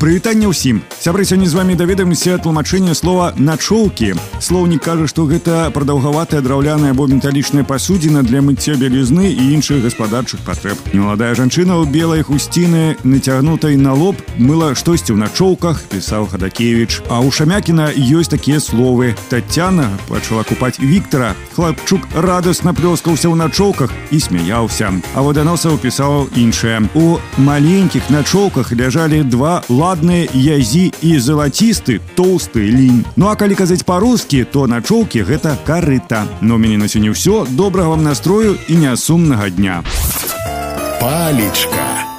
прывітанне ўсім сябры сёння з вами даведаемся тлумачэнне слова начоўкі слоўнік кажа што гэта прадаўгаватая драўляная або металічная пасудзіна для мыцця бялізны і іншых гаспадарчых патрэб немаладая жанчына ў белай хусціны нацягнутай на лоб мыла штосьці ў начоўках пісаў хадакевич а ў шамякіна ёсць такія словы татяна пачала купаць Віктора хлапчук радасна плёскаўся ў начоўках і смяяўся а ваданосаў пісаў іншае у маленькіх начоўках ляжалі два ла ладныя язі і залацісты тоўсты лінь ну а калі казаць па-рускі то начоўкі гэта карыта но мяне на сёння ўсё добрага вам настрою і нясумнага дня палечка